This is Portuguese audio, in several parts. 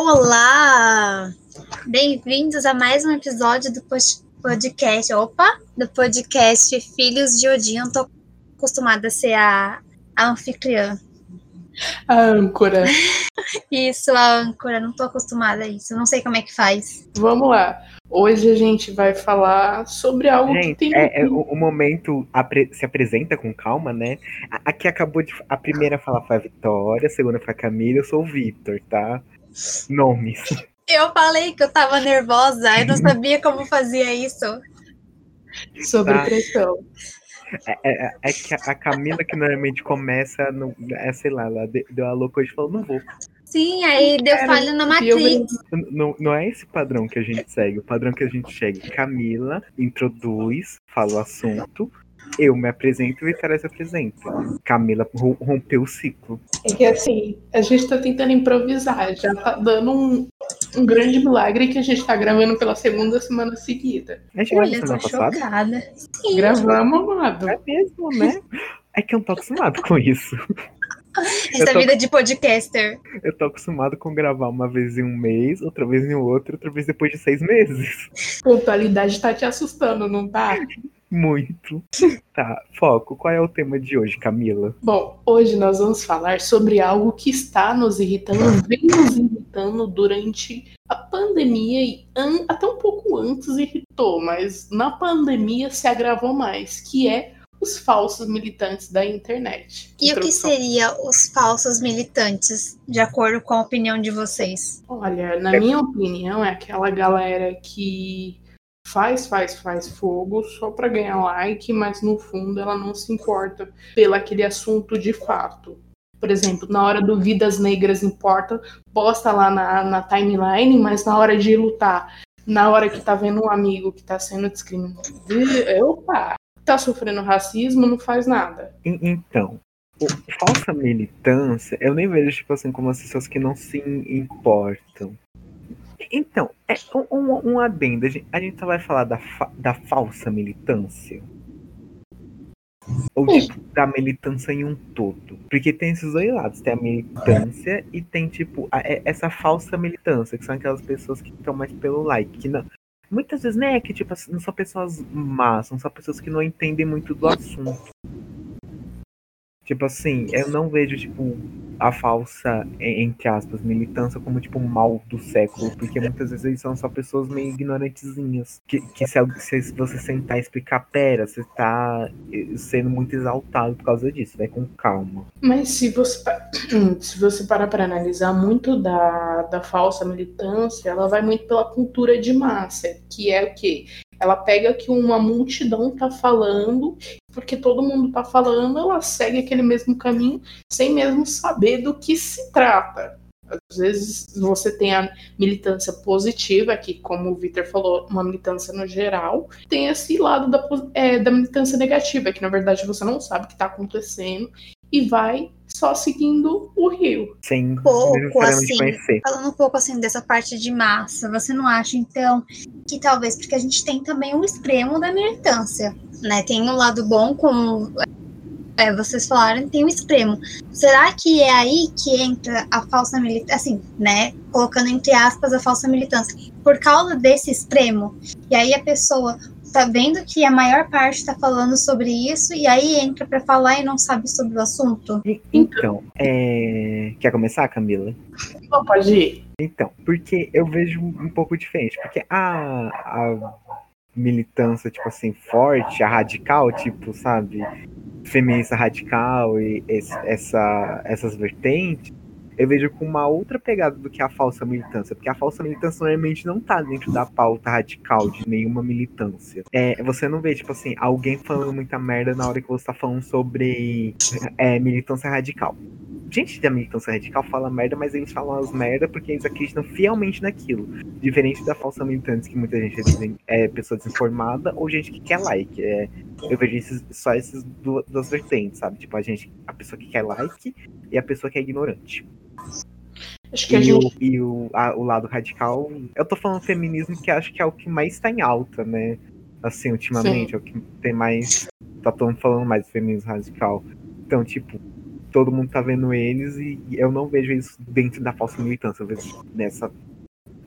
Olá! Bem-vindos a mais um episódio do podcast. Opa! Do podcast Filhos de Odin. Eu tô acostumada a ser a, a anfitriã. A âncora. Isso, a âncora. Não tô acostumada a isso. Não sei como é que faz. Vamos lá. Hoje a gente vai falar sobre algo gente, que tem. É, é, o, o, momento apre se apresenta com calma, né? Aqui acabou de. A primeira falar foi a Vitória, a segunda foi a Camila, eu sou o Victor, tá? Nomes. Eu falei que eu tava nervosa, eu não sabia como fazia isso. Sobre tá. pressão. É, é, é, que a Camila, que normalmente começa, no, é, sei lá, ela deu a louca hoje e falou, não vou. Sim, aí deu falha na Matrix. Não, não é esse padrão que a gente segue. O padrão que a gente segue. Camila introduz, fala o assunto, eu me apresento e Vitória se apresenta. Camila rompeu o ciclo. É que assim, a gente tá tentando improvisar, já tá dando um, um grande milagre que a gente tá gravando pela segunda semana seguida. A gente Olha, semana passada? chocada. Sim. Gravamos, amado. É mesmo, né? É que eu não tô acostumado com isso. Essa tô... vida de podcaster. Eu tô acostumado com gravar uma vez em um mês, outra vez em outro, outra vez depois de seis meses. Pontualidade tá te assustando, não tá? Muito. Tá, foco. Qual é o tema de hoje, Camila? Bom, hoje nós vamos falar sobre algo que está nos irritando, vem nos irritando durante a pandemia e até um pouco antes irritou, mas na pandemia se agravou mais, que é os falsos militantes da internet. E o que seria os falsos militantes, de acordo com a opinião de vocês? Olha, na minha opinião, é aquela galera que faz, faz, faz fogo só para ganhar like, mas no fundo ela não se importa pelo aquele assunto de fato. Por exemplo, na hora do Vidas Negras Importa, posta lá na, na timeline, mas na hora de lutar, na hora que tá vendo um amigo que tá sendo discriminado, opa, tá sofrendo racismo, não faz nada. Então, falsa militância, eu nem vejo, tipo assim, como as pessoas que não se importam. Então, é um, um, adendo. A gente, a gente só vai falar da, fa, da falsa militância. Ou tipo, da militância em um todo. Porque tem esses dois lados. Tem a militância e tem, tipo, a, é, essa falsa militância, que são aquelas pessoas que estão mais pelo like. Que não, Muitas vezes, né, que tipo, não são pessoas más, são só pessoas que não entendem muito do assunto. Tipo assim, eu não vejo, tipo, a falsa, entre aspas, militância como, tipo, mal do século, porque muitas vezes eles são só pessoas meio ignorantezinhas. Que, que se, se você sentar e explicar, pera, você tá eh, sendo muito exaltado por causa disso, vai com calma. Mas se você, se você parar para analisar muito da, da falsa militância, ela vai muito pela cultura de massa, que é o quê? Ela pega que uma multidão tá falando, porque todo mundo tá falando, ela segue aquele mesmo caminho sem mesmo saber do que se trata. Às vezes você tem a militância positiva, que, como o Victor falou, uma militância no geral, tem esse lado da, é, da militância negativa, que na verdade você não sabe o que está acontecendo e vai só seguindo o rio. Sim, pouco assim, falando um pouco assim dessa parte de massa, você não acha então que talvez porque a gente tem também o extremo da militância, né? Tem um lado bom como é, vocês falaram, tem o extremo. Será que é aí que entra a falsa militância, assim, né? Colocando entre aspas a falsa militância, por causa desse extremo. E aí a pessoa tá vendo que a maior parte está falando sobre isso e aí entra para falar e não sabe sobre o assunto? Então, é... quer começar, Camila? Não, pode ir. Então, porque eu vejo um pouco diferente, porque a, a militância, tipo assim, forte, a radical, tipo, sabe, feminista radical e esse, essa, essas vertentes, eu vejo com uma outra pegada do que a falsa militância, porque a falsa militância normalmente não tá dentro da pauta radical de nenhuma militância. É, você não vê, tipo assim, alguém falando muita merda na hora que você tá falando sobre é, militância radical. Gente da militância radical fala merda, mas eles falam as merda porque eles acreditam fielmente naquilo. Diferente da falsa militância, que muita gente é, é pessoa desinformada ou gente que quer like. É, eu vejo esses, só essas duas, duas vertentes, sabe? Tipo, a gente, a pessoa que quer like e a pessoa que é ignorante. Acho que e, gente... o, e o, a, o lado radical. Eu tô falando feminismo que acho que é o que mais tá em alta, né? Assim, ultimamente, Sim. é o que tem mais. Tá todo mundo falando mais do feminismo radical. Então, tipo, todo mundo tá vendo eles e eu não vejo isso dentro da falsa militância, eu vejo nessa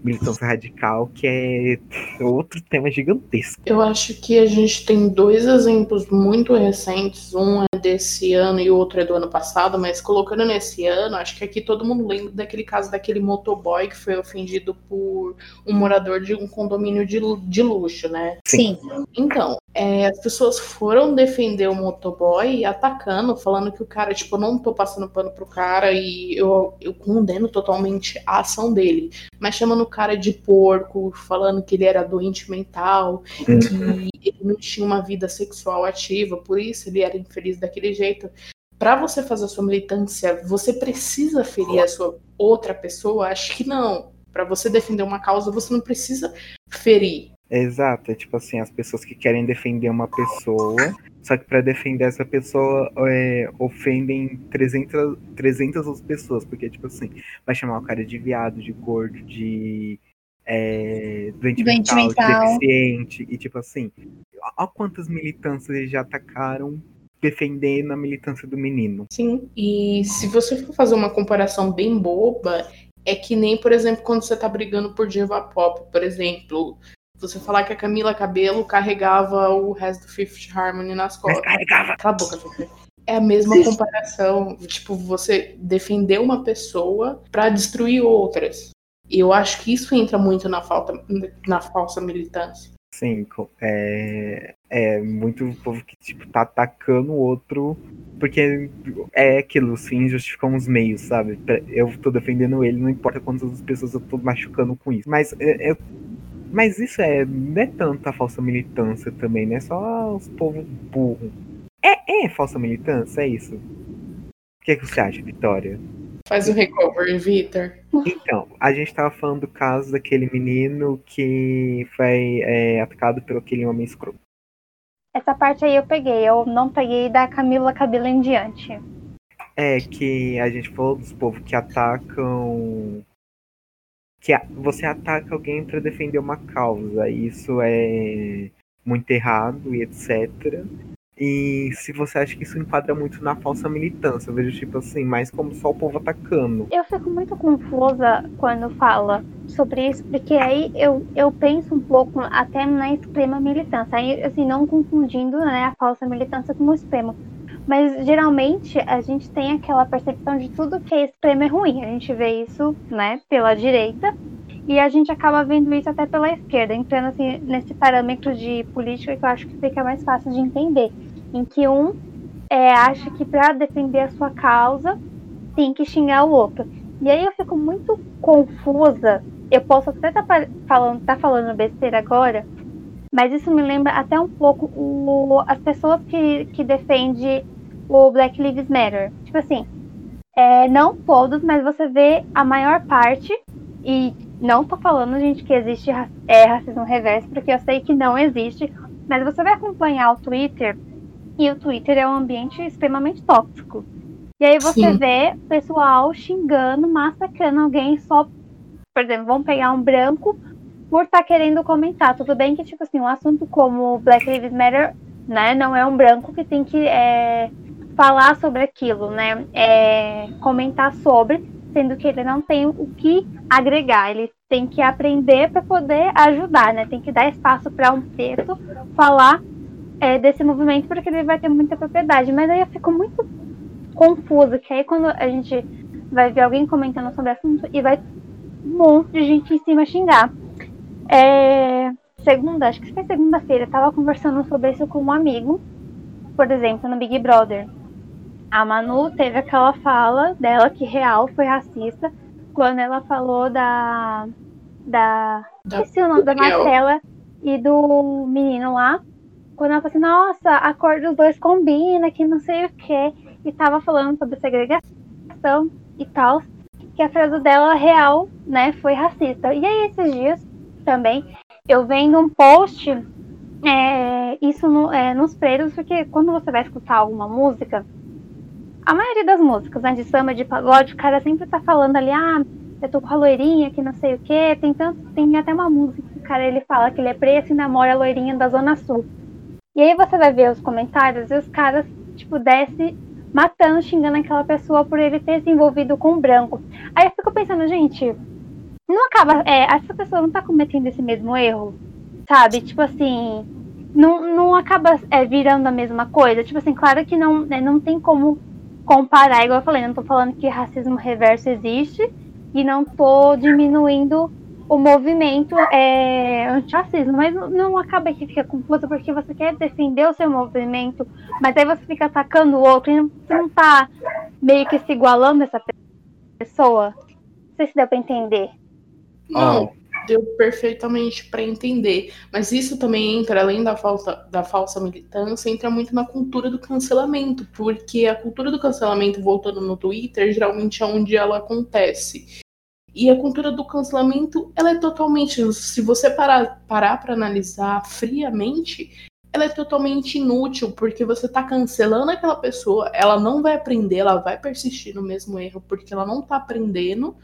militância radical, que é outro tema gigantesco. Eu acho que a gente tem dois exemplos muito recentes, um desse ano e o outro é do ano passado, mas colocando nesse ano, acho que aqui todo mundo lembra daquele caso daquele motoboy que foi ofendido por um morador de um condomínio de, de luxo, né? Sim. Então, é, as pessoas foram defender o motoboy atacando, falando que o cara, tipo, eu não tô passando pano pro cara e eu, eu condeno totalmente a ação dele, mas chamando o cara de porco, falando que ele era doente mental, uhum. que ele não tinha uma vida sexual ativa, por isso ele era infeliz daquele jeito. Para você fazer a sua militância, você precisa ferir a sua outra pessoa? Acho que não. Para você defender uma causa, você não precisa ferir. Exato, é tipo assim, as pessoas que querem defender uma pessoa, só que para defender essa pessoa é, ofendem 300, 300 outras pessoas, porque tipo assim, vai chamar o cara de viado, de gordo, de é, doente, doente mental, mental, de deficiente, e tipo assim, olha quantas militâncias eles já atacaram defendendo a militância do menino. Sim, e se você for fazer uma comparação bem boba, é que nem, por exemplo, quando você tá brigando por diva pop, por exemplo, você falar que a Camila Cabelo carregava o resto do Fifth Harmony nas costas. Carregava. Cala a boca, É a mesma comparação, tipo, você defender uma pessoa para destruir outras. E eu acho que isso entra muito na, falta, na falsa militância. Sim, é, é muito povo que tipo, tá atacando o outro porque é aquilo, os fins justificam os meios, sabe? Eu tô defendendo ele, não importa quantas pessoas eu tô machucando com isso. Mas é, eu mas isso é, não é tanto a falsa militância também, né? Só os povos burros. É, é falsa militância, é isso? O que, é que você acha, Vitória? Faz o recovery, Vitor. Então, a gente tava falando do caso daquele menino que foi é, atacado pelo aquele homem escroto. Essa parte aí eu peguei, eu não peguei da Camila Cabelo em diante. É, que a gente falou dos povos que atacam que você ataca alguém para defender uma causa. Isso é muito errado e etc. E se você acha que isso enquadra muito na falsa militância, eu vejo tipo assim, mais como só o povo atacando. Eu fico muito confusa quando fala sobre isso, porque aí eu, eu penso um pouco até na extrema militância, aí assim, não confundindo né, a falsa militância com o extremo. Mas geralmente a gente tem aquela percepção de tudo que é extremo é ruim. A gente vê isso, né, pela direita e a gente acaba vendo isso até pela esquerda, entrando assim nesse parâmetro de política que eu acho que fica mais fácil de entender, em que um é, acha que para defender a sua causa tem que xingar o outro. E aí eu fico muito confusa. Eu posso até estar tá falando, tá falando besteira agora, mas isso me lembra até um pouco o, as pessoas que, que defendem o Black Lives Matter. Tipo assim, é, não todos, mas você vê a maior parte, e não tô falando, gente, que existe é, racismo reverso, porque eu sei que não existe, mas você vai acompanhar o Twitter, e o Twitter é um ambiente extremamente tóxico. E aí você Sim. vê pessoal xingando, massacrando alguém só, por exemplo, vamos pegar um branco por estar tá querendo comentar. Tudo bem que, tipo assim, um assunto como Black Lives Matter, né, não é um branco que tem que é, falar sobre aquilo, né, é, comentar sobre, sendo que ele não tem o que agregar, ele tem que aprender para poder ajudar, né, tem que dar espaço para um preto falar é, desse movimento, porque ele vai ter muita propriedade. Mas aí eu fico muito confusa, que aí quando a gente vai ver alguém comentando sobre o assunto e vai um monte de gente em cima xingar. É, segunda, acho que foi segunda-feira, tava conversando sobre isso com um amigo, por exemplo, no Big Brother. A Manu teve aquela fala dela que real foi racista quando ela falou da. Da. da esqueci o nome da Marcela e do menino lá. Quando ela falou assim, nossa, a cor dos dois combina, que não sei o que. E tava falando sobre segregação e tal. Que a frase dela real, né, foi racista. E aí esses dias também. Eu vendo um post, é, isso no, é, nos pretos, porque quando você vai escutar alguma música, a maioria das músicas, né, de samba, de pagode, o cara sempre tá falando ali, ah, eu tô com a loirinha que não sei o que, tem tanto, tem até uma música que o cara ele fala que ele é preto e namora a loirinha da Zona Sul. E aí você vai ver os comentários e os caras, tipo, desce matando, xingando aquela pessoa por ele ter se envolvido com o branco. Aí eu fico pensando, gente, não acaba. É, essa pessoa não tá cometendo esse mesmo erro, sabe? Tipo assim, não, não acaba é, virando a mesma coisa. Tipo assim, claro que não, né, não tem como comparar, igual eu falei, não tô falando que racismo reverso existe e não tô diminuindo o movimento é, antirracismo, mas não acaba que fica confuso porque você quer defender o seu movimento, mas aí você fica atacando o outro e não, você não tá meio que se igualando essa pessoa. Não sei se deu pra entender. Não, deu perfeitamente para entender. Mas isso também entra, além da, falta, da falsa militância, entra muito na cultura do cancelamento, porque a cultura do cancelamento, voltando no Twitter, geralmente é onde ela acontece. E a cultura do cancelamento, ela é totalmente, se você parar para analisar friamente, ela é totalmente inútil, porque você está cancelando aquela pessoa, ela não vai aprender, ela vai persistir no mesmo erro, porque ela não está aprendendo,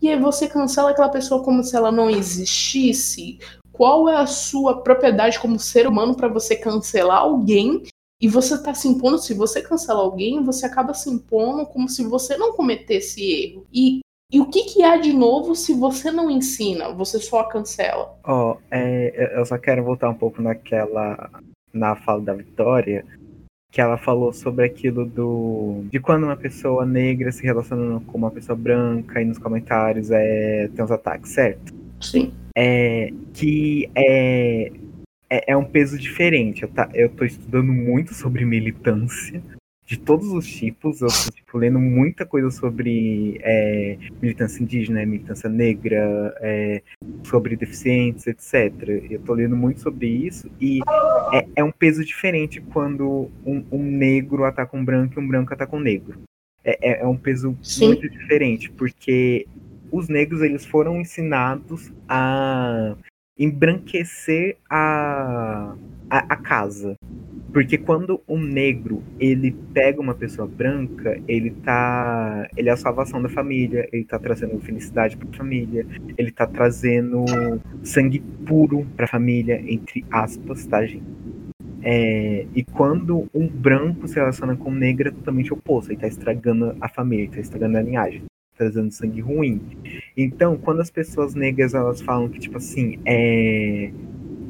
e aí você cancela aquela pessoa como se ela não existisse. Qual é a sua propriedade como ser humano para você cancelar alguém? E você está se impondo, se você cancela alguém, você acaba se impondo como se você não cometesse erro. E e o que, que há de novo se você não ensina, você só cancela? Ó, oh, é, eu só quero voltar um pouco naquela. na fala da Vitória, que ela falou sobre aquilo do. de quando uma pessoa negra se relaciona com uma pessoa branca e nos comentários é, tem uns ataques, certo? Sim. É, que é, é, é um peso diferente. Eu, tá, eu tô estudando muito sobre militância de todos os tipos. Eu tô tipo, lendo muita coisa sobre é, militância indígena, militância negra, é, sobre deficientes, etc. Eu tô lendo muito sobre isso e é, é um peso diferente quando um, um, negro ataca um branco e um branco ataca um negro. É, é, é um peso Sim. muito diferente, porque os negros eles foram ensinados a embranquecer a, a, a casa. Porque quando um negro ele pega uma pessoa branca, ele tá. Ele é a salvação da família, ele tá trazendo felicidade pra família, ele tá trazendo sangue puro pra família, entre aspas, tá, gente? É, e quando um branco se relaciona com um negro é totalmente oposto, ele tá estragando a família, ele tá estragando a linhagem, tá trazendo sangue ruim. Então, quando as pessoas negras elas falam que, tipo assim, é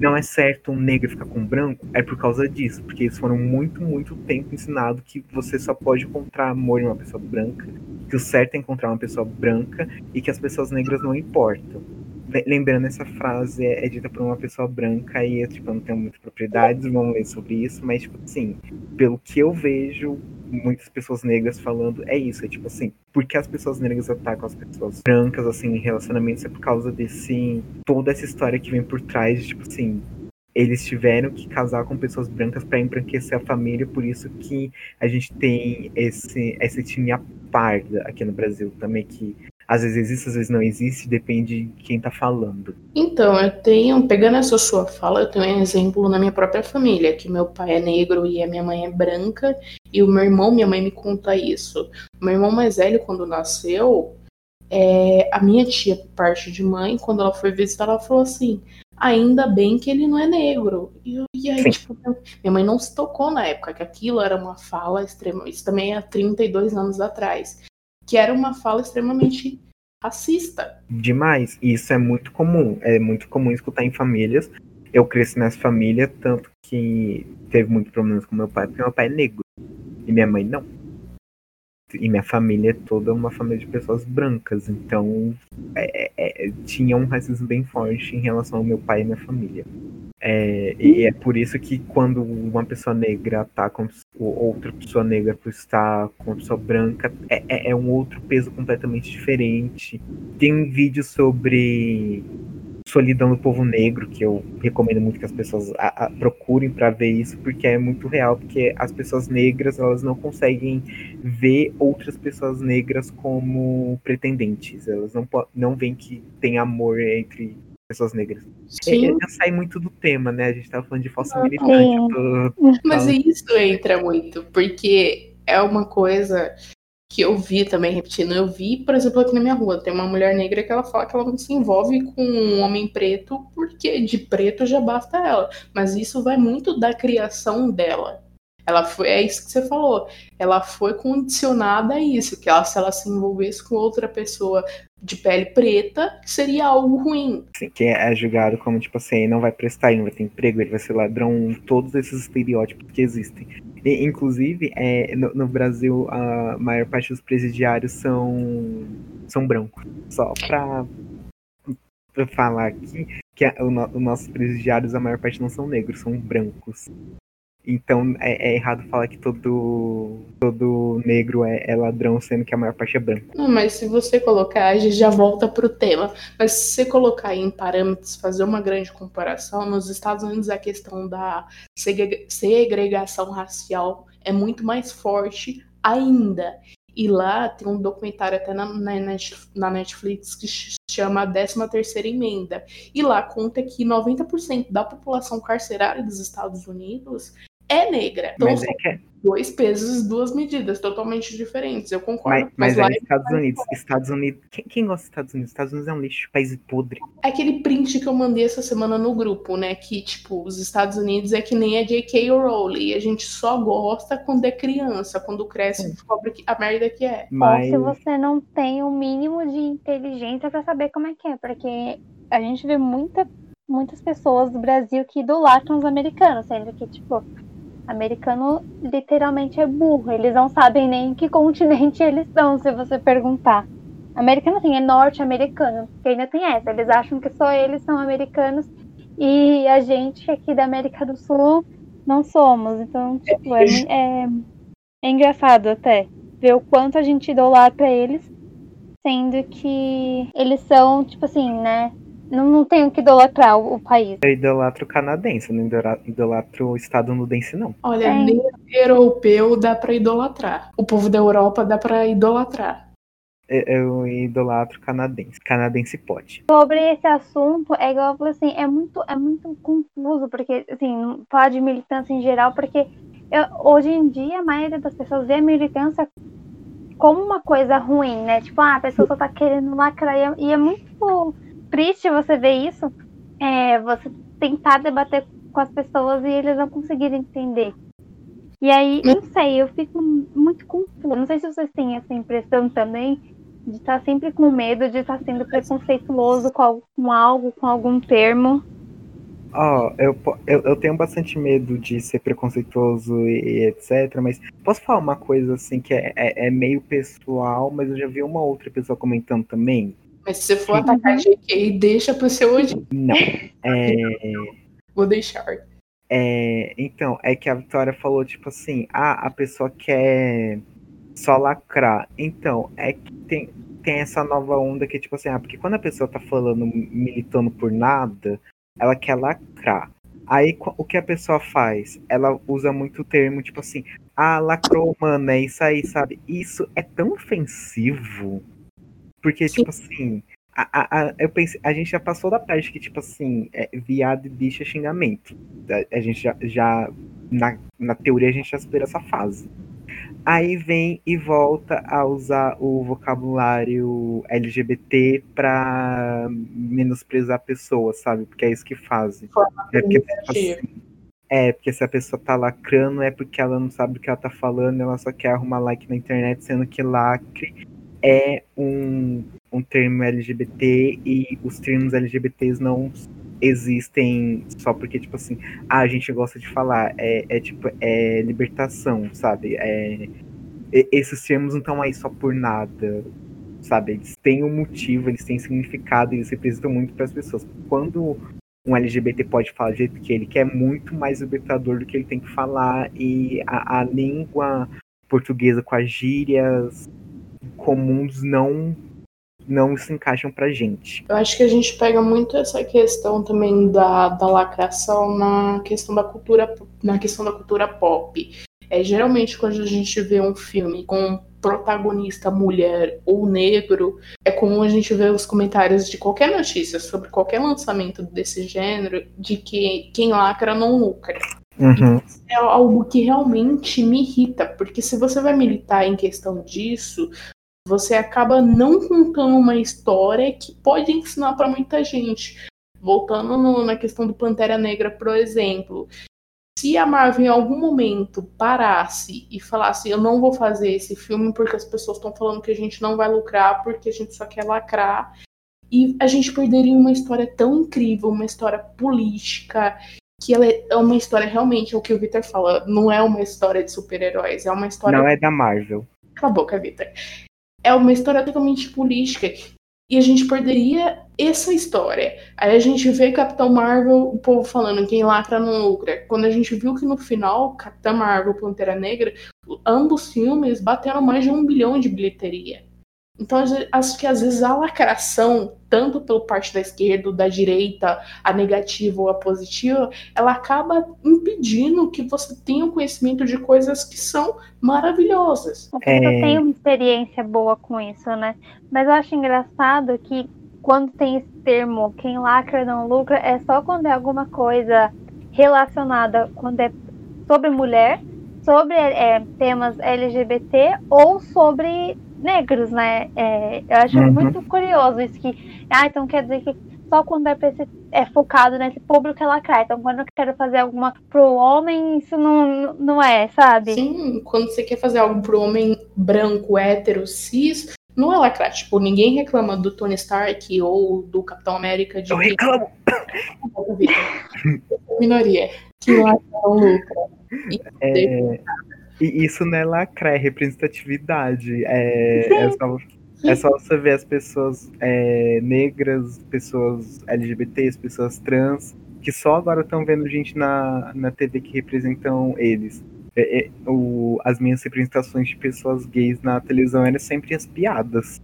não é certo um negro ficar com um branco, é por causa disso, porque eles foram muito, muito tempo ensinados que você só pode encontrar amor em uma pessoa branca, que o certo é encontrar uma pessoa branca e que as pessoas negras não importam. Lembrando, essa frase é, é dita por uma pessoa branca e tipo, eu não tenho muitas propriedades, vamos ler sobre isso, mas, tipo assim, pelo que eu vejo, muitas pessoas negras falando é isso, é tipo assim, porque as pessoas negras atacam as pessoas brancas, assim, em relacionamentos, é por causa desse, toda essa história que vem por trás, de, tipo assim, eles tiveram que casar com pessoas brancas para embranquecer a família, por isso que a gente tem esse, essa etnia parda aqui no Brasil também, que às vezes existe, às vezes não existe, depende de quem tá falando. Então, eu tenho, pegando essa sua fala, eu tenho um exemplo na minha própria família, que meu pai é negro e a minha mãe é branca, e o meu irmão, minha mãe me conta isso. O meu irmão mais velho, quando nasceu, é, a minha tia, por parte de mãe, quando ela foi visitar, ela falou assim: ainda bem que ele não é negro. E, e aí, tipo, minha mãe não se tocou na época que aquilo era uma fala extrema. Isso também é 32 anos atrás que era uma fala extremamente racista. Demais. E isso é muito comum. É muito comum escutar em famílias. Eu cresci nessa família, tanto que teve muitos problemas com meu pai, porque meu pai é negro. E minha mãe não. E minha família é toda uma família de pessoas brancas. Então é, é, é tinha um racismo bem forte em relação ao meu pai e minha família. É, e é por isso que quando uma pessoa negra tá com outra pessoa negra por estar com pessoa branca, é, é, é um outro peso completamente diferente. Tem um vídeo sobre solidão do povo negro, que eu recomendo muito que as pessoas a, a, procurem para ver isso, porque é muito real, porque as pessoas negras elas não conseguem ver outras pessoas negras como pretendentes, elas não, não veem que tem amor entre pessoas negras. Sim. Eu, sai muito do tema, né? A gente tava falando de falsa ah, militante. Tô... Mas isso entra muito, porque é uma coisa que eu vi também repetindo. Eu vi, por exemplo, aqui na minha rua, tem uma mulher negra que ela fala que ela não se envolve com um homem preto porque de preto já basta ela. Mas isso vai muito da criação dela. Ela foi, é isso que você falou. Ela foi condicionada a isso, que ela, se ela se envolvesse com outra pessoa de pele preta, seria algo ruim. Que é julgado como, tipo assim, não vai prestar, ele vai ter emprego, ele vai ser ladrão, todos esses estereótipos que existem. E, inclusive, é, no, no, Brasil, a maior parte dos presidiários são, são brancos. Só pra, pra falar aqui que a, o, os nossos presidiários, a maior parte não são negros, são brancos. Então é, é, errado falar que todo, todo negro é, é, ladrão, sendo que a maior parte é branco. Não, mas se você colocar, a gente já volta pro tema. Mas se você colocar em parâmetros, fazer uma grande comparação, nos Estados Unidos a questão da segregação racial é muito mais forte ainda. E lá tem um documentário até na, na Netflix que chama a 13 terceira emenda. E lá conta que 90% da população carcerária dos Estados Unidos é negra. Então, mas é que é. dois pesos, duas medidas totalmente diferentes. Eu concordo. Mas, mas, mas é Estados Unidos. Estados Unidos. Quem, quem, gosta dos Estados Unidos? Estados Unidos é um lixo, país podre. É aquele print que eu mandei essa semana no grupo, né? Que, tipo, os Estados Unidos é que nem a J.K. Rowling. A gente só gosta quando é criança. Quando cresce, descobre a merda que é. Mas... Ou se você não tem o mínimo de inteligência para saber como é que é. Porque a gente vê muita, muitas pessoas do Brasil que idolatram os americanos, sendo que, tipo, Americano literalmente é burro. Eles não sabem nem em que continente eles estão, se você perguntar. Americano assim, é norte-americano, porque ainda tem essa. Eles acham que só eles são americanos e a gente aqui da América do Sul não somos. Então, tipo, é, é, é engraçado até ver o quanto a gente idolatra eles, sendo que eles são, tipo assim, né? Não, não tenho que idolatrar o, o, país. Eu idolatro o canadense, não idolatro o estadunidense, não. Olha, é. nem europeu dá pra idolatrar. O povo da Europa dá pra idolatrar. Eu idolatro canadense. Canadense pode. Sobre esse assunto, é igual eu falei assim, é muito, é muito confuso, porque, assim, falar de militância em geral, porque eu, hoje em dia a maioria das pessoas vê a militância como uma coisa ruim, né? Tipo, ah, a pessoa só tá querendo lacrar. E é muito triste você ver isso, é, você tentar debater com as pessoas e eles não conseguirem entender. E aí, não sei, eu fico muito confusa. Não sei se vocês têm essa impressão também de estar sempre com medo de estar sendo preconceituoso com, com algo, com algum termo. Ó, oh, eu, eu, eu, tenho bastante medo de ser preconceituoso e, e, etc, mas posso falar uma coisa assim que é, é, é, meio pessoal, mas eu já vi uma outra pessoa comentando também. Mas se você for atacar GK, deixa pro seu hoje. Não. É... Vou deixar. É, então, é que a Vitória falou, tipo assim, ah, a pessoa quer só lacrar. Então, é que tem, tem essa nova onda que, tipo assim, ah, porque quando a pessoa tá falando, militando por nada, ela quer lacrar. Aí o que a pessoa faz? Ela usa muito o termo, tipo assim, ah, lacrou, mano, é isso aí, sabe? Isso é tão ofensivo porque, Sim. tipo assim, a, a, a, eu pensei, a gente já passou da parte que, tipo assim, é, viado e bicho é xingamento. A, a gente já, já na, na teoria, a gente já supera essa fase. Aí vem e volta a usar o vocabulário LGBT pra menosprezar pessoas, sabe? Porque é isso que fazem. É porque, tipo assim, é, porque se a pessoa tá lacrando é porque ela não sabe o que ela tá falando, ela só quer arrumar like na internet, sendo que lacre é um, um termo LGBT e os termos LGBTs não existem só porque, tipo assim, ah, a gente gosta de falar. É, é tipo, é libertação, sabe? É, esses termos não estão aí só por nada, sabe? Eles têm um motivo, eles têm significado, eles representam muito para as pessoas. Quando um LGBT pode falar do jeito que ele quer, é muito mais libertador do que ele tem que falar, e a, a língua portuguesa com as gírias comuns não não se encaixam pra gente. Eu acho que a gente pega muito essa questão também da, da lacração na questão da cultura na questão da cultura pop. É geralmente quando a gente vê um filme com protagonista mulher ou negro, é comum a gente ver os comentários de qualquer notícia sobre qualquer lançamento desse gênero de que quem lacra não lucra. Uhum. É algo que realmente me irrita, porque se você vai militar em questão disso, você acaba não contando uma história que pode ensinar para muita gente. Voltando no, na questão do Pantera Negra, por exemplo, se a Marvel em algum momento parasse e falasse eu não vou fazer esse filme porque as pessoas estão falando que a gente não vai lucrar porque a gente só quer lacrar e a gente perderia uma história tão incrível, uma história política que ela é uma história realmente, é o que o Victor fala, não é uma história de super-heróis, é uma história Não é da Marvel. Cala a boca, Victor. É uma história totalmente política e a gente perderia essa história. Aí a gente vê Capitão Marvel, o povo falando quem lacra não lucra. Quando a gente viu que no final, Capitão Marvel Pantera Negra, ambos filmes bateram mais de um bilhão de bilheteria. Então, acho que às vezes a lacração, tanto pela parte da esquerda ou da direita, a negativa ou a positiva, ela acaba impedindo que você tenha o conhecimento de coisas que são maravilhosas. É... Eu tenho uma experiência boa com isso, né? Mas eu acho engraçado que quando tem esse termo, quem lacra não lucra, é só quando é alguma coisa relacionada, quando é sobre mulher, sobre é, temas LGBT ou sobre negros, né? É, eu acho uhum. muito curioso isso que. Ah, então quer dizer que só quando é, esse, é focado nesse público ela cai. Então, quando eu quero fazer alguma pro homem, isso não, não é, sabe? Sim, quando você quer fazer algo pro homem branco, hétero, cis, não é lacrar. Tipo, ninguém reclama do Tony Stark ou do Capitão América de. Eu reclamo! Minoria. Que lacra lucra. É... E isso não é lacrar, é representatividade. É, é, só, é só você ver as pessoas é, negras, pessoas LGBTs, pessoas trans, que só agora estão vendo gente na, na TV que representam eles. É, é, o, as minhas representações de pessoas gays na televisão eram sempre as piadas.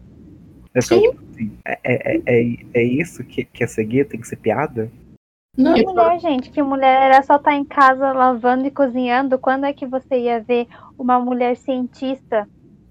É, só, assim, é, é, é, é, isso que, que é ser gay? Tem que ser piada? Não, que mulher, gente, que mulher era só estar tá em casa lavando e cozinhando. Quando é que você ia ver uma mulher cientista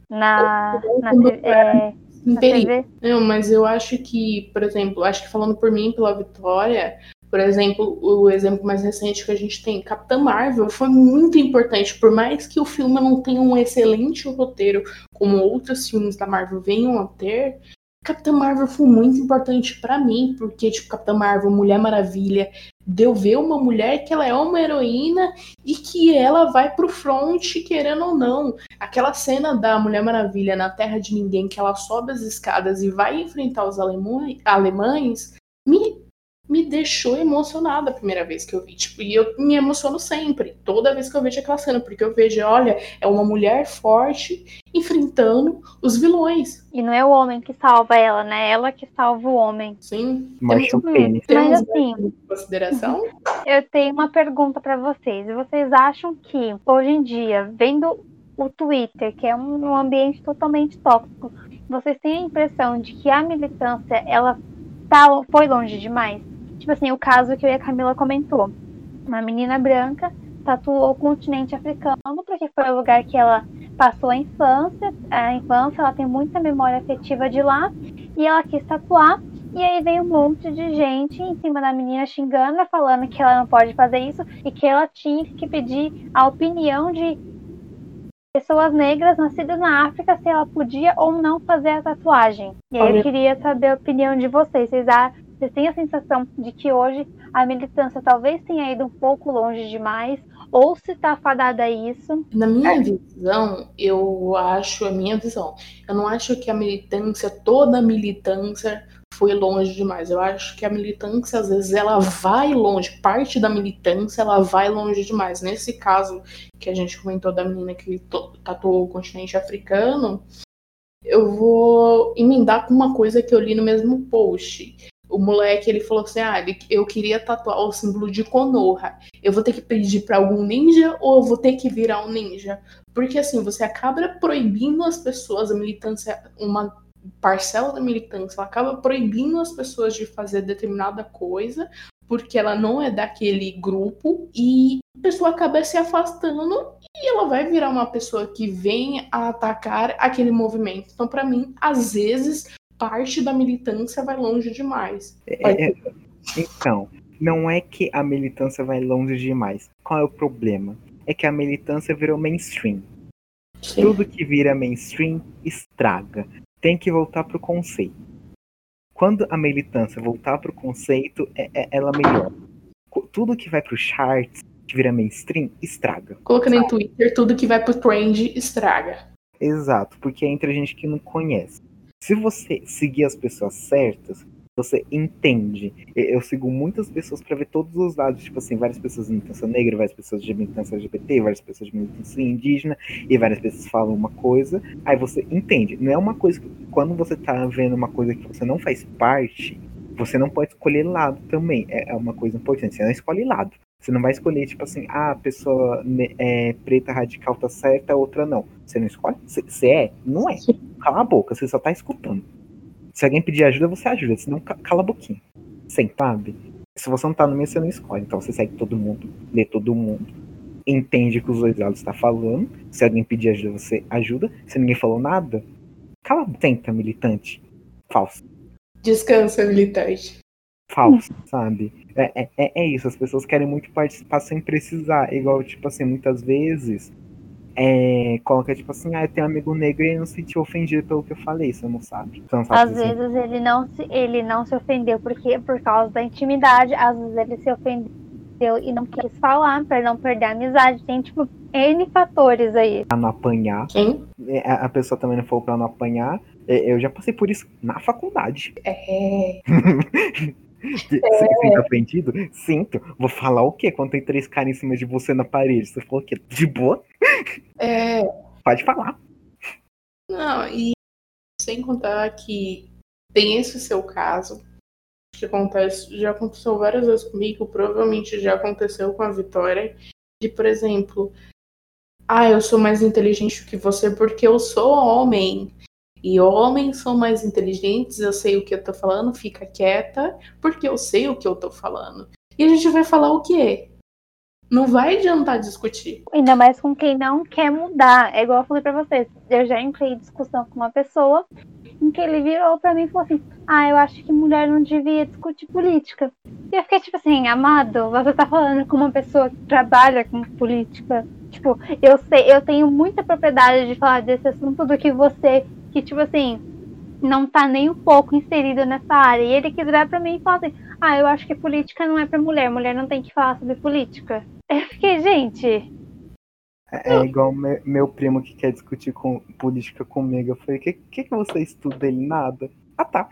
na, na, é, na TV? Não, mas eu acho que, por exemplo, acho que falando por mim, pela Vitória, por exemplo, o exemplo mais recente que a gente tem, Capitã Marvel, foi muito importante. Por mais que o filme não tenha um excelente roteiro, como outros filmes da Marvel venham a ter, Capitã Marvel foi muito importante para mim, porque, tipo, Capitã Marvel, Mulher Maravilha, deu ver uma mulher que ela é uma heroína e que ela vai pro front, querendo ou não. Aquela cena da Mulher Maravilha na Terra de Ninguém, que ela sobe as escadas e vai enfrentar os alemães, alemães me me deixou emocionada a primeira vez que eu vi. Tipo, e eu me emociono sempre, toda vez que eu vejo aquela cena, porque eu vejo, olha, é uma mulher forte enfrentando os vilões. E não é o homem que salva ela, né? Ela que salva o homem. Sim. Mas, hum, mas assim, consideração? Eu tenho uma pergunta para vocês. Vocês acham que hoje em dia, vendo o Twitter, que é um ambiente totalmente tóxico, vocês têm a impressão de que a militância ela tá, foi longe demais? Tipo assim, o caso que eu e a Camila comentou. Uma menina branca tatuou o continente africano porque foi o lugar que ela passou a infância. A infância, ela tem muita memória afetiva de lá. E ela quis tatuar. E aí veio um monte de gente em cima da menina xingando, falando que ela não pode fazer isso e que ela tinha que pedir a opinião de pessoas negras nascidas na África se ela podia ou não fazer a tatuagem. E aí eu queria saber a opinião de vocês. Vocês você tem a sensação de que hoje a militância talvez tenha ido um pouco longe demais, ou se está fadada a isso? Na minha visão, eu acho, a minha visão, eu não acho que a militância, toda a militância foi longe demais. Eu acho que a militância, às vezes, ela vai longe, parte da militância, ela vai longe demais. Nesse caso que a gente comentou da menina que tatuou o continente africano, eu vou emendar com uma coisa que eu li no mesmo post o moleque ele falou assim: ah, eu queria tatuar o símbolo de Konoha. Eu vou ter que pedir para algum ninja ou eu vou ter que virar um ninja? Porque assim, você acaba proibindo as pessoas, a militância, uma parcela da militância, ela acaba proibindo as pessoas de fazer determinada coisa, porque ela não é daquele grupo e a pessoa acaba se afastando e ela vai virar uma pessoa que vem a atacar aquele movimento. Então, para mim, às vezes parte da militância vai longe demais. É, é, então, não é que a militância vai longe demais. Qual é o problema? É que a militância virou mainstream. Sim. Tudo que vira mainstream estraga. Tem que voltar pro conceito. Quando a militância voltar pro conceito, é, é, ela melhora. Tudo que vai pro charts que vira mainstream, estraga. Colocando em Twitter, tudo que vai pro trend estraga. Exato, porque é entre a gente que não conhece. Se você seguir as pessoas certas, você entende. Eu sigo muitas pessoas para ver todos os lados, tipo assim, várias pessoas de militância negra, várias pessoas de militância LGBT, várias pessoas de militância indígena, e várias pessoas falam uma coisa, aí você entende. Não é uma coisa que, quando você tá vendo uma coisa que você não faz parte, você não pode escolher lado também. É, é uma coisa importante, você não escolhe lado. Você não vai escolher, tipo assim, ah, a pessoa é, preta radical tá certa, a outra não. Você não escolhe? Você é? Não é. Cala a boca, você só tá escutando. Se alguém pedir ajuda, você ajuda, senão cala a boquinha. Sem, sabe? Se você não tá no meio, você não escolhe. Então você segue todo mundo, lê todo mundo, entende o que os dois lados estão tá falando. Se alguém pedir ajuda, você ajuda. Se ninguém falou nada, cala a tenta, militante. Falso. Descansa, militante. Falso, sabe? É, é, é isso, as pessoas querem muito participar sem precisar. Igual, tipo assim, muitas vezes é, coloca tipo assim, ah, eu tenho um amigo negro e ele não se sentiu ofendido pelo que eu falei, você não sabe. Você não sabe às dizer. vezes ele não, se, ele não se ofendeu porque por causa da intimidade, às vezes ele se ofendeu e não quis falar para não perder a amizade. Tem tipo N fatores aí. Pra não apanhar. Quem? É, a pessoa também não falou pra não apanhar. É, eu já passei por isso na faculdade. É. Você é. sinta ofendido? Sinto. Vou falar o quê quando tem três caras em cima de você na parede? Você falou o quê? De boa? É. Pode falar. Não, e sem contar que tem esse seu caso, que acontece, já aconteceu várias vezes comigo, provavelmente já aconteceu com a Vitória, de, por exemplo, ah, eu sou mais inteligente que você porque eu sou homem. E homens são mais inteligentes, eu sei o que eu tô falando, fica quieta, porque eu sei o que eu tô falando. E a gente vai falar o quê? Não vai adiantar discutir. Ainda mais com quem não quer mudar. É igual eu falei pra vocês. Eu já entrei em discussão com uma pessoa em que ele virou pra mim e falou assim: Ah, eu acho que mulher não devia discutir política. E eu fiquei tipo assim, amado, você tá falando com uma pessoa que trabalha com política. Tipo, eu sei, eu tenho muita propriedade de falar desse assunto do que você que, tipo assim, não tá nem um pouco inserido nessa área. E ele quis virar pra mim e falar assim: Ah, eu acho que política não é pra mulher, mulher não tem que falar sobre política. Eu fiquei, gente. É, é igual meu, meu, primo que quer discutir com política comigo. Eu falei: que, que, que você estuda? Ele nada. Ah, tá.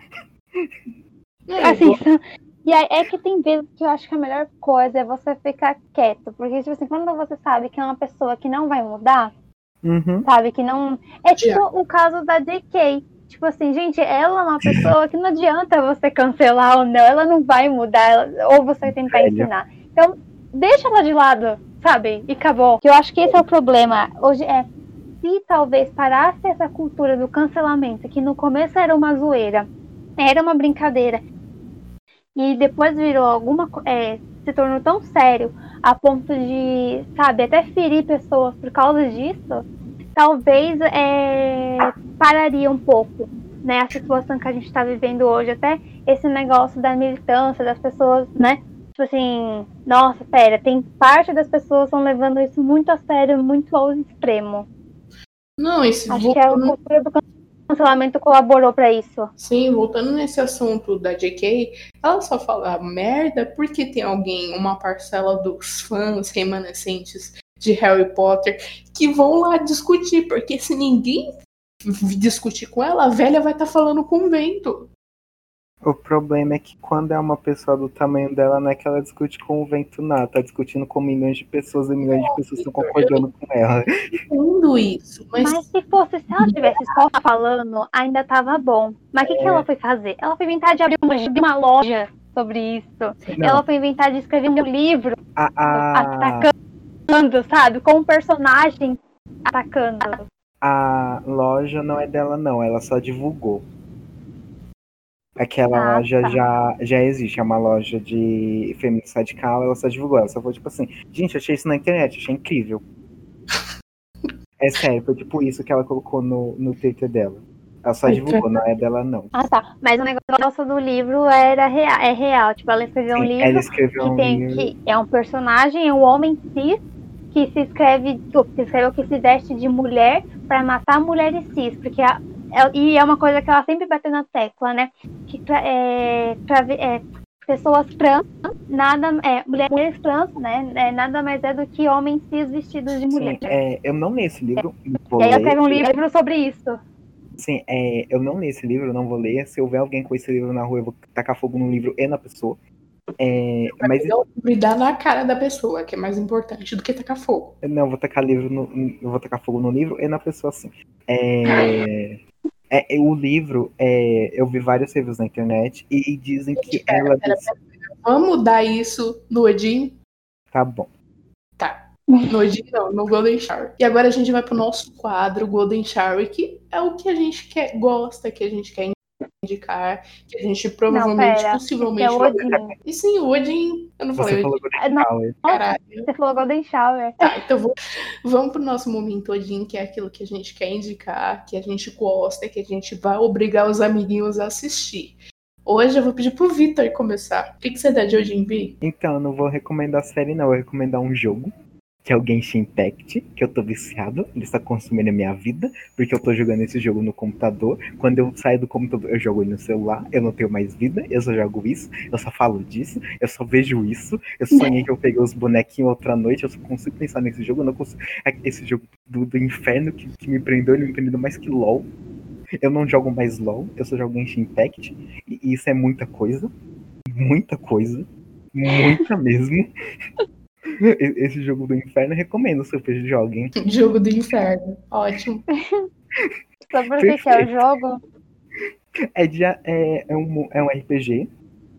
É, assim, e aí é que tem vezes que eu acho que a melhor coisa é você ficar quieto. Porque, tipo assim, quando você sabe que é uma pessoa que não vai mudar, Uhum. Sabe? Que não. É tipo yeah. o caso da JK. Tipo assim, gente, ela é uma pessoa que não adianta você cancelar ou não, ela não vai mudar, ou você tentar Velho. ensinar. Então, deixa ela de lado, sabe? E acabou. Eu acho que esse é o problema. Hoje é. Se talvez parasse essa cultura do cancelamento, que no começo era uma zoeira, era uma brincadeira, e depois virou alguma. É, se tornou tão sério a ponto de, sabe, até ferir pessoas por causa disso, talvez é, pararia um pouco, né, a situação que a gente está vivendo hoje, até esse negócio da militância das pessoas, né, tipo assim, nossa, pera, tem parte das pessoas estão levando isso muito a sério, muito ao extremo. Não, esse Acho que é a cultura do cancelamento colaborou para isso. Sim, voltando nesse assunto da JK, ela só fala merda porque tem alguém, uma parcela dos fãs remanescentes de Harry Potter, que vão lá discutir, porque se ninguém discutir com ela, a velha vai estar tá falando com o vento. O problema é que quando é uma pessoa do tamanho dela, não é que ela discute com o vento nada, tá discutindo com milhões de pessoas e milhões de pessoas estão concordando com ela. Entendo isso, mas... mas se fosse, se ela tivesse só falando, ainda tava bom. Mas o que, é. que ela foi fazer? Ela foi inventar de abrir uma, de uma loja sobre isso. Não. Ela foi inventar de escrever um livro a, a... atacando, sabe? Com um personagem atacando. A loja não é dela, não. Ela só divulgou. Aquela ah, loja tá. já, já existe, é uma loja de feminista radical, ela só divulgou, ela só foi tipo assim, gente, achei isso na internet, achei incrível. é sério, foi tipo isso que ela colocou no, no Twitter dela. Ela só divulgou, não é dela, não. Ah, tá. Mas o negócio do livro era real, é real. Tipo, ela escreveu Sim, um livro. Ela escreveu que um tem, livro. Que é um personagem, é um homem cis, que se escreve, que se escreveu que se veste de mulher para matar mulheres cis. Porque a, é, e é uma coisa que ela sempre bateu na tecla, né? Que pra, é, pra, é, pessoas trans nada é mulheres trans, né? É, nada mais é do que homens cis vestidos de mulher. Sim, é, eu não li esse livro. E aí eu quero um livro sobre isso. Sim, é, eu não li esse livro, eu não vou ler. Se houver alguém com esse livro na rua, eu vou tacar fogo no livro e na pessoa. É, mas e dar na cara da pessoa, que é mais importante do que tacar fogo. Não, eu vou tacar livro no, eu vou tacar fogo no livro e na pessoa assim. É, é, o livro, é, eu vi vários reviews na internet e, dizem que ela. Vamos mudar isso no Odin? Tá bom. Tá. No Odin não, no Golden Shower. E agora a gente vai pro nosso quadro Golden Shower, que é o que a gente quer, gosta, que a gente quer indicar, que a gente provavelmente, não, possivelmente. É vai... E sim, o Odin. Eu não Você falei falou Golden ah, Shower. Caralho. Você falou Golden Shower. Tá, então vou... vamos pro nosso momento Odin, que é aquilo que a gente quer indicar, que a gente gosta, que a gente vai obrigar os amiguinhos a assistir. Hoje eu vou pedir pro Vitor começar. O que, que você dá de Odin, Vi? Então, eu não vou recomendar a série, não. Eu vou recomendar um jogo que é o Genshin Impact, que eu tô viciado, ele está consumindo a minha vida, porque eu tô jogando esse jogo no computador. Quando eu saio do computador, eu jogo ele no celular, eu não tenho mais vida, eu só jogo isso, eu só falo disso, eu só vejo isso. Eu sonhei que eu peguei os bonequinhos outra noite, eu só consigo pensar nesse jogo, eu não consigo. É esse jogo do, do inferno que, que me prendeu, ele me prendeu mais que LOL. Eu não jogo mais LOL, eu só jogo Genshin Impact, e isso é muita coisa. Muita coisa. Muita mesmo. Esse jogo do inferno eu recomendo se vocês joguem. Jogo do inferno, ótimo. Sobre o que é o jogo? É, de, é, é, um, é um RPG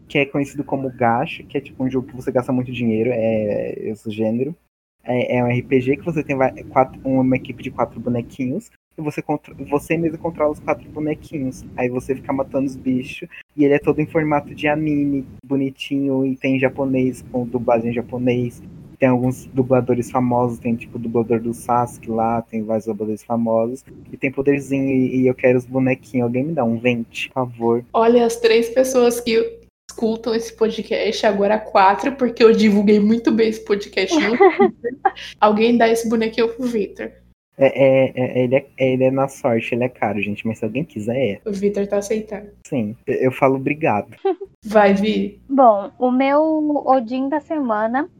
que é conhecido como gacha, que é tipo um jogo que você gasta muito dinheiro, é esse gênero. É, é um RPG que você tem quatro, uma equipe de quatro bonequinhos e você, você mesmo controla os quatro bonequinhos. Aí você fica matando os bichos. E ele é todo em formato de anime, bonitinho, e tem japonês, com dublagem em japonês. Tem alguns dubladores famosos, tem tipo o dublador do Sasuke lá, tem vários dubladores famosos. E tem poderzinho, e, e eu quero os bonequinhos. Alguém me dá um vente, por favor. Olha, as três pessoas que escutam esse podcast, agora quatro, porque eu divulguei muito bem esse podcast. Alguém dá esse bonequinho pro Victor. É, é, é, ele, é, ele é na sorte, ele é caro, gente, mas se alguém quiser, é. O Vitor tá aceitando. Sim, eu falo obrigado. Vai, Vi. Bom, o meu Odin da semana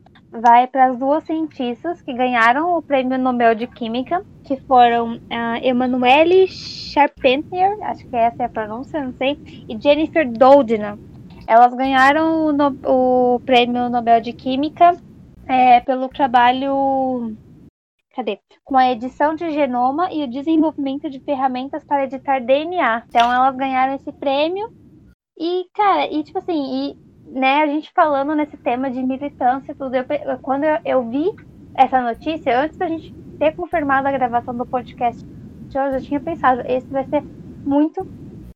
vai para as duas cientistas que ganharam o Prêmio Nobel de Química, que foram uh, Emanuele Charpentier, acho que essa é a pronúncia, não sei, e Jennifer Doudna. Elas ganharam o, no, o Prêmio Nobel de Química é, pelo trabalho cadê? Com a edição de genoma e o desenvolvimento de ferramentas para editar DNA. Então elas ganharam esse prêmio. E, cara, e tipo assim, e, né, a gente falando nesse tema de militância tudo, eu, quando eu, eu, vi essa notícia, antes da gente ter confirmado a gravação do podcast eu tinha pensado, esse vai ser muito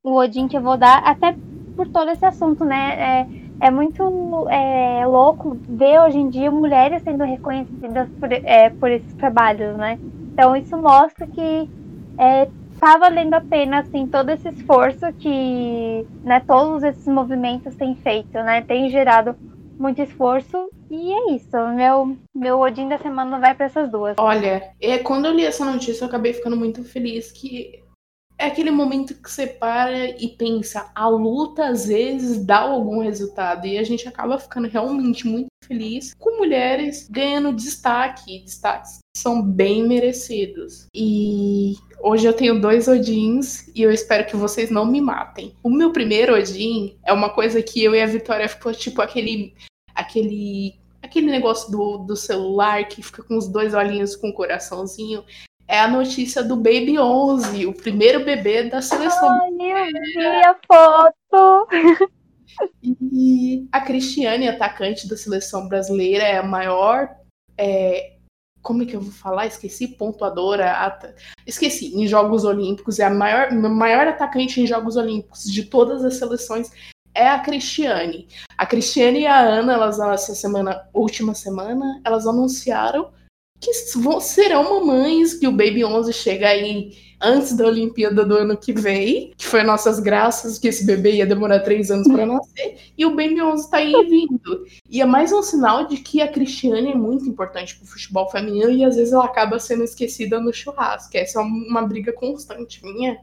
o Odin que eu vou dar, até por todo esse assunto, né? É, é muito é, louco ver hoje em dia mulheres sendo reconhecidas por, é, por esses trabalhos, né? Então isso mostra que está é, valendo a pena assim todo esse esforço que né, todos esses movimentos têm feito, né? Tem gerado muito esforço e é isso. Meu meu Odin da semana vai para essas duas. Olha, é, quando eu li essa notícia eu acabei ficando muito feliz que é aquele momento que você para e pensa, a luta às vezes dá algum resultado e a gente acaba ficando realmente muito feliz com mulheres ganhando destaque, destaques que são bem merecidos. E hoje eu tenho dois Odins e eu espero que vocês não me matem. O meu primeiro Odin é uma coisa que eu e a Vitória ficou tipo aquele aquele aquele negócio do, do celular que fica com os dois olhinhos com o coraçãozinho é a notícia do Baby 11, o primeiro bebê da seleção. Ai, eu vi a foto! E a Cristiane, atacante da seleção brasileira, é a maior. É, como é que eu vou falar? Esqueci, pontuadora. At... Esqueci, em Jogos Olímpicos. É a maior, maior atacante em Jogos Olímpicos de todas as seleções. É a Cristiane. A Cristiane e a Ana, elas essa semana, última semana, elas anunciaram que serão mamães, que o Baby 11 chega aí antes da Olimpíada do ano que vem, que foi nossas graças, que esse bebê ia demorar três anos para nascer, e o Baby 11 tá aí vindo. E é mais um sinal de que a Cristiane é muito importante pro futebol feminino e às vezes ela acaba sendo esquecida no churrasco. Essa é uma briga constante minha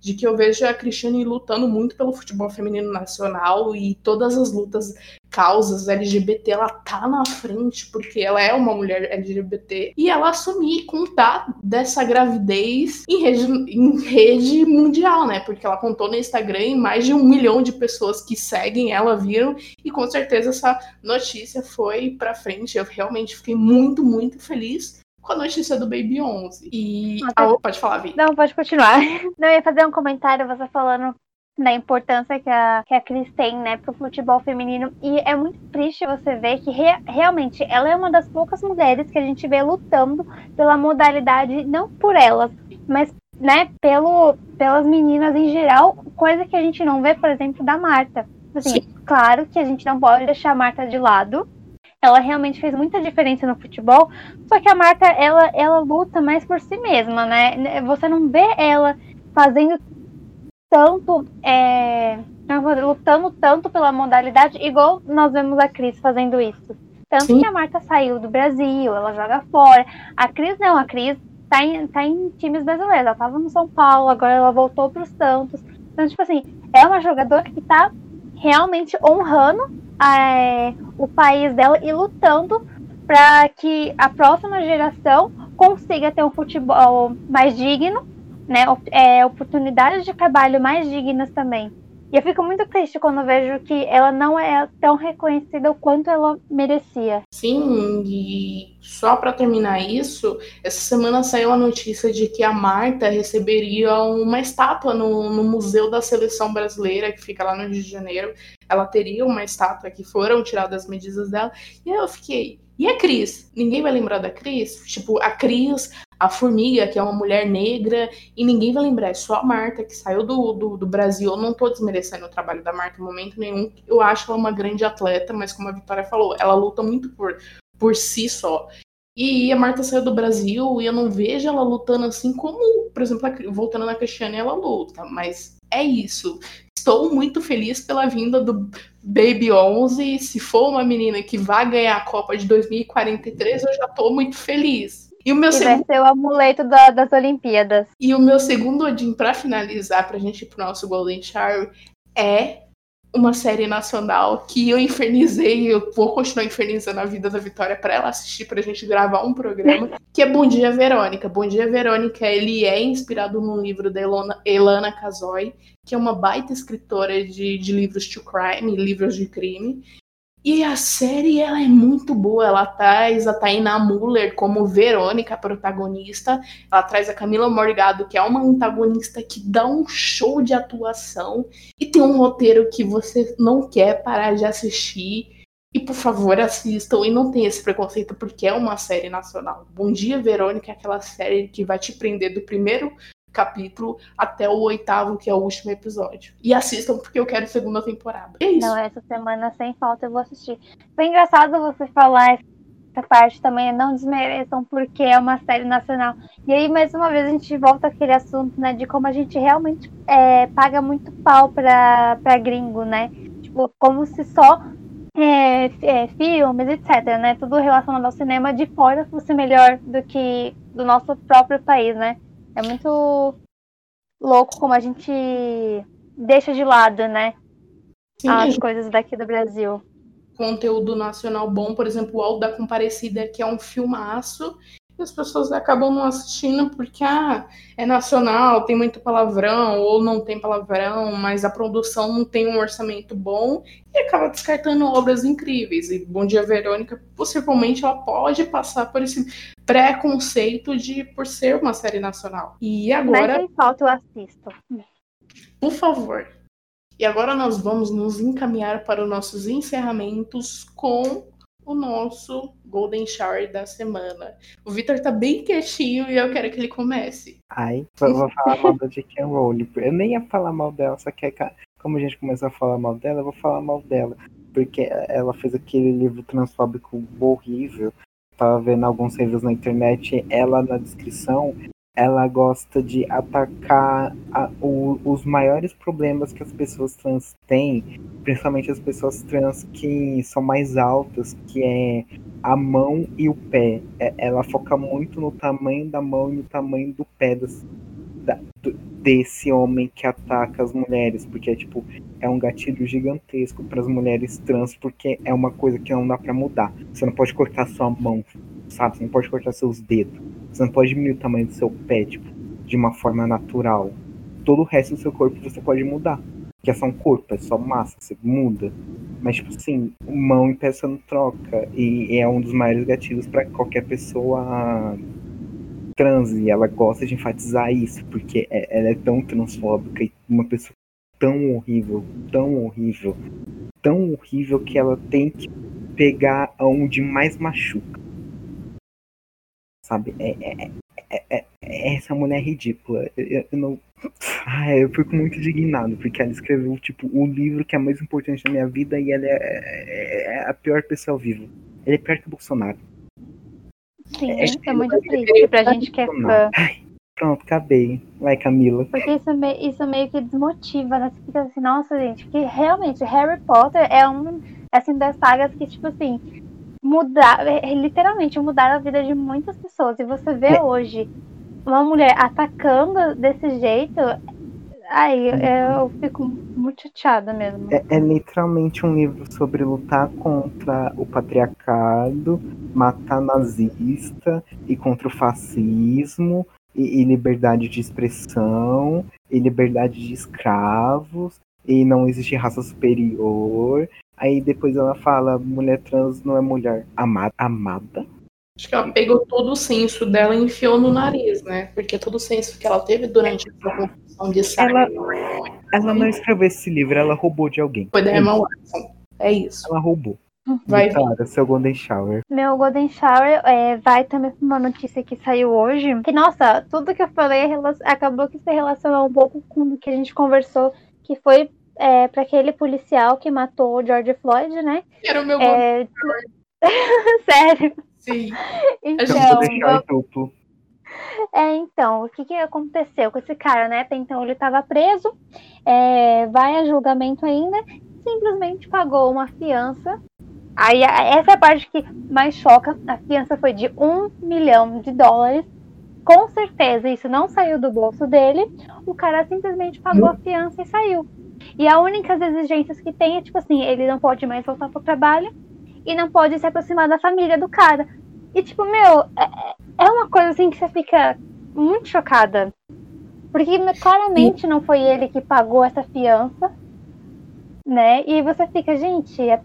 de que eu vejo a Cristiane lutando muito pelo futebol feminino nacional e todas as lutas causas LGBT, ela tá na frente, porque ela é uma mulher LGBT, e ela assumir contar dessa gravidez em rede, em rede mundial, né? Porque ela contou no Instagram e mais de um milhão de pessoas que seguem ela viram, e com certeza essa notícia foi pra frente. Eu realmente fiquei muito, muito feliz com a notícia do Baby 11. E. Ah, pode falar, Vi. Não, pode continuar. Não, eu ia fazer um comentário, você falando da importância que a, que a Cris tem, né, pro futebol feminino. E é muito triste você ver que re, realmente ela é uma das poucas mulheres que a gente vê lutando pela modalidade, não por elas, mas, né, pelo, pelas meninas em geral, coisa que a gente não vê, por exemplo, da Marta. Assim, Sim. claro que a gente não pode deixar a Marta de lado, ela realmente fez muita diferença no futebol. Só que a Marta, ela, ela luta mais por si mesma, né? Você não vê ela fazendo tanto, é, lutando tanto pela modalidade, igual nós vemos a Cris fazendo isso. Tanto Sim. que a Marta saiu do Brasil, ela joga fora. A Cris não, a Cris tá em, tá em times brasileiros. Ela tava no São Paulo, agora ela voltou para os Santos. Então, tipo assim, é uma jogadora que tá realmente honrando é, o país dela e lutando para que a próxima geração consiga ter um futebol mais digno, né, é, oportunidades de trabalho mais dignas também. E eu fico muito triste quando vejo que ela não é tão reconhecida quanto ela merecia. Sim, e só para terminar isso, essa semana saiu a notícia de que a Marta receberia uma estátua no, no Museu da Seleção Brasileira, que fica lá no Rio de Janeiro. Ela teria uma estátua que foram tiradas as medidas dela. E eu fiquei, e a Cris? Ninguém vai lembrar da Cris? Tipo, a Cris, a Formiga, que é uma mulher negra, e ninguém vai lembrar. É só a Marta, que saiu do, do, do Brasil. Eu não tô desmerecendo o trabalho da Marta em momento nenhum. Eu acho ela uma grande atleta, mas como a Vitória falou, ela luta muito por, por si só. E a Marta saiu do Brasil e eu não vejo ela lutando assim como, por exemplo, voltando na Cristiane, ela luta. Mas é isso. Estou muito feliz pela vinda do Baby 11. Se for uma menina que vai ganhar a Copa de 2043, eu já estou muito feliz. E o meu segundo... vai ser o amuleto da, das Olimpíadas. E o meu segundo Odin, para finalizar, para a gente ir pro nosso Golden Shower, é uma série nacional que eu infernizei, eu vou continuar infernizando a vida da Vitória para ela assistir, para a gente gravar um programa, que é Bom Dia Verônica. Bom Dia Verônica, ele é inspirado num livro da Elona, Elana Casoy, que é uma baita escritora de, de livros to crime, livros de crime, e a série ela é muito boa. Ela traz a Taina Muller como Verônica, protagonista. Ela traz a Camila Morgado, que é uma antagonista que dá um show de atuação. E tem um roteiro que você não quer parar de assistir. E por favor, assistam e não tenha esse preconceito, porque é uma série nacional. Bom Dia, Verônica é aquela série que vai te prender do primeiro capítulo até o oitavo, que é o último episódio. E assistam, porque eu quero segunda temporada. É isso. Não, essa semana sem falta eu vou assistir. Foi engraçado você falar essa parte também, não desmereçam, porque é uma série nacional. E aí, mais uma vez, a gente volta àquele assunto, né, de como a gente realmente é, paga muito pau pra, pra gringo, né? Tipo, como se só é, é, filmes, etc, né? Tudo relacionado ao cinema de fora fosse melhor do que do nosso próprio país, né? É muito louco como a gente deixa de lado, né? Sim, as coisas daqui do Brasil. Conteúdo nacional bom, por exemplo, o Alto da Comparecida, que é um filmaço, e as pessoas acabam não assistindo porque ah, é nacional, tem muito palavrão, ou não tem palavrão, mas a produção não tem um orçamento bom e acaba descartando obras incríveis. E Bom Dia Verônica, possivelmente, ela pode passar por esse preconceito de por ser uma série nacional. E agora. Mas falta eu assisto. Por favor. E agora nós vamos nos encaminhar para os nossos encerramentos com o nosso Golden Shower da semana. O Victor tá bem quietinho e eu quero que ele comece. Ai, eu vou falar mal da J.K. Rowling. Eu nem ia falar mal dela, só que como a gente começou a falar mal dela, eu vou falar mal dela. Porque ela fez aquele livro transfóbico horrível. Tava vendo alguns reviews na internet, ela na descrição, ela gosta de atacar a, o, os maiores problemas que as pessoas trans têm, principalmente as pessoas trans que são mais altas, que é a mão e o pé. É, ela foca muito no tamanho da mão e no tamanho do pé das, da, do, desse homem que ataca as mulheres, porque é tipo, é um gatilho gigantesco para as mulheres trans, porque é uma coisa que não dá para mudar. Você não pode cortar sua mão, sabe? Você não pode cortar seus dedos. Você não pode diminuir o tamanho do seu pé, tipo, de uma forma natural. Todo o resto do seu corpo você pode mudar. Que é só um corpo, é só massa, você muda. Mas, tipo assim, mão e peça não troca. E é um dos maiores gatilhos para qualquer pessoa trans. E ela gosta de enfatizar isso, porque é, ela é tão transfóbica e uma pessoa tão horrível, tão horrível, tão horrível que ela tem que pegar onde mais machuca. Sabe? É, é, é, é essa mulher é ridícula. Eu, eu não. Ah, eu fico muito indignado, porque ela escreveu, tipo, o livro que é mais importante da minha vida e ela é, é, é a pior pessoa viva. Ela é pior que o Bolsonaro. Sim, é, é muito triste pra gente que é fã. Ai, pronto, acabei. Vai, Camila. Porque isso, me, isso meio que desmotiva, né? Você fica assim, nossa, gente, porque realmente Harry Potter é um, assim, das sagas que, tipo assim, mudar, literalmente mudaram a vida de muitas pessoas. E você vê é. hoje uma mulher atacando desse jeito, aí eu fico muito chateada mesmo. É, é, literalmente um livro sobre lutar contra o patriarcado, matar nazista e contra o fascismo. E, e liberdade de expressão, e liberdade de escravos, e não existe raça superior. Aí depois ela fala, mulher trans não é mulher amada. amada? Acho que ela pegou todo o senso dela e enfiou no nariz, né? Porque todo o senso que ela teve durante essa confusão de sair. Ela, ela não escreveu esse livro, ela roubou de alguém. Foi da Emma Watson. É isso. Ela roubou. Vai Cara, seu Golden Shower. Meu Golden Shower é, vai também pra uma notícia que saiu hoje. Que, nossa, tudo que eu falei acabou que se relacionou um pouco com o que a gente conversou, que foi é, para aquele policial que matou o George Floyd, né? Era o meu é... Sério? Sim. Então, é, então, o que, que aconteceu com esse cara, né? Até então ele estava preso, é, vai a julgamento ainda, simplesmente pagou uma fiança. Aí essa é a parte que mais choca. A fiança foi de um milhão de dólares. Com certeza isso não saiu do bolso dele. O cara simplesmente pagou a fiança e saiu. E a única exigências que tem é, tipo assim, ele não pode mais voltar pro trabalho e não pode se aproximar da família do cara. E, tipo, meu, é, é uma coisa assim que você fica muito chocada. Porque claramente não foi ele que pagou essa fiança, né? E você fica, gente, é,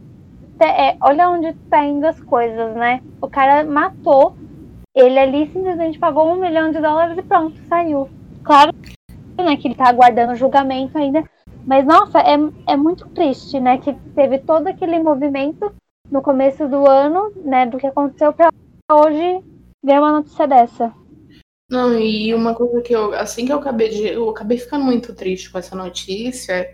é, olha onde tá indo as coisas, né? O cara matou, ele ali simplesmente pagou um milhão de dólares e pronto, saiu. Claro né, que ele tá aguardando julgamento ainda, mas, nossa, é, é muito triste, né? Que teve todo aquele movimento no começo do ano, né? Do que aconteceu para hoje ver uma notícia dessa. Não, e uma coisa que eu, assim que eu acabei de. Eu acabei ficando muito triste com essa notícia.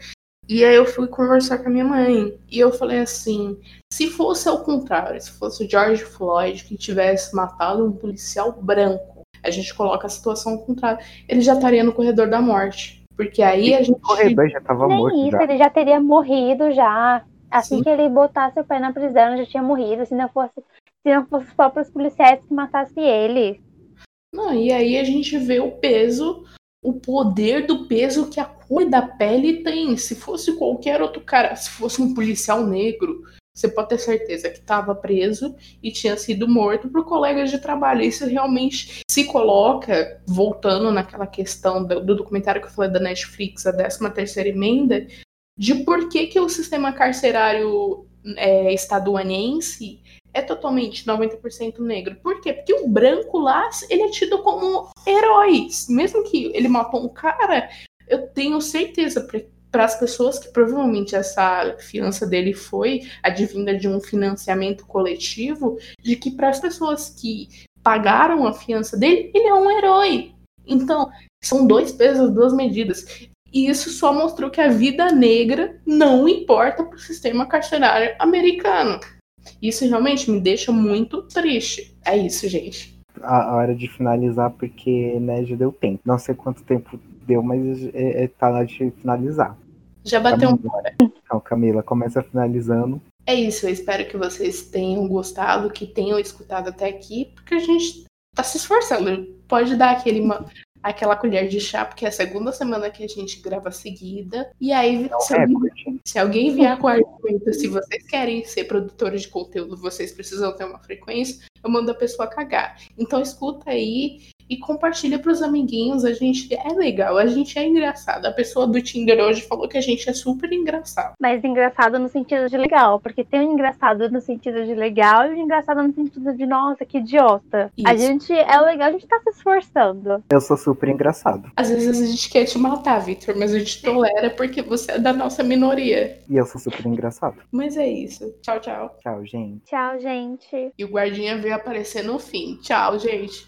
E aí eu fui conversar com a minha mãe. E eu falei assim: se fosse ao contrário, se fosse o George Floyd que tivesse matado um policial branco, a gente coloca a situação ao contrário, ele já estaria no corredor da morte. Porque aí a gente. O corredor já tava Nem morto. Isso, já. ele já teria morrido já. Assim Sim. que ele botasse o pé na prisão, já tinha morrido. Se não fosse, se não fosse os próprios policiais que matassem ele. Não, e aí a gente vê o peso, o poder do peso que a cor da pele tem. Se fosse qualquer outro cara, se fosse um policial negro, você pode ter certeza que estava preso e tinha sido morto por colegas de trabalho. Isso realmente se coloca, voltando naquela questão do, do documentário que eu falei da Netflix, a 13 terceira emenda, de por que, que o sistema carcerário é, estadunidense é totalmente 90% negro. Por quê? Porque o branco lá, ele é tido como herói. Mesmo que ele matou um cara, eu tenho certeza, para as pessoas que provavelmente essa fiança dele foi advinda de um financiamento coletivo, de que para as pessoas que pagaram a fiança dele, ele é um herói. Então, são dois pesos, duas medidas. E isso só mostrou que a vida negra não importa para o sistema carcerário americano. Isso realmente me deixa muito triste. É isso, gente. A hora de finalizar, porque né, já deu tempo. Não sei quanto tempo deu, mas é, é, tá na hora de finalizar. Já bateu uma hora. Então, Camila, começa finalizando. É isso, eu espero que vocês tenham gostado, que tenham escutado até aqui, porque a gente tá se esforçando. Pode dar aquele, aquela colher de chá, porque é a segunda semana que a gente grava seguida. E aí, Não, se, é, alguém, se alguém vier com argumento, se vocês querem ser produtores de conteúdo, vocês precisam ter uma frequência, eu mando a pessoa cagar. Então escuta aí e compartilha pros amiguinhos. A gente é legal, a gente é engraçado. A pessoa do Tinder hoje falou que a gente é super engraçado. Mas engraçado no sentido de legal, porque tem um engraçado no sentido de legal e um engraçado no sentido de nossa, que idiota. A Isso. gente é legal, a gente tá se esforçando. Eu sou super engraçado. Às vezes a gente quer te matar, Victor, mas a gente tolera porque você é da nossa minoria. E eu sou super engraçado. Mas é isso. Tchau, tchau. Tchau, gente. Tchau, gente. E o guardinha veio aparecer no fim. Tchau, gente.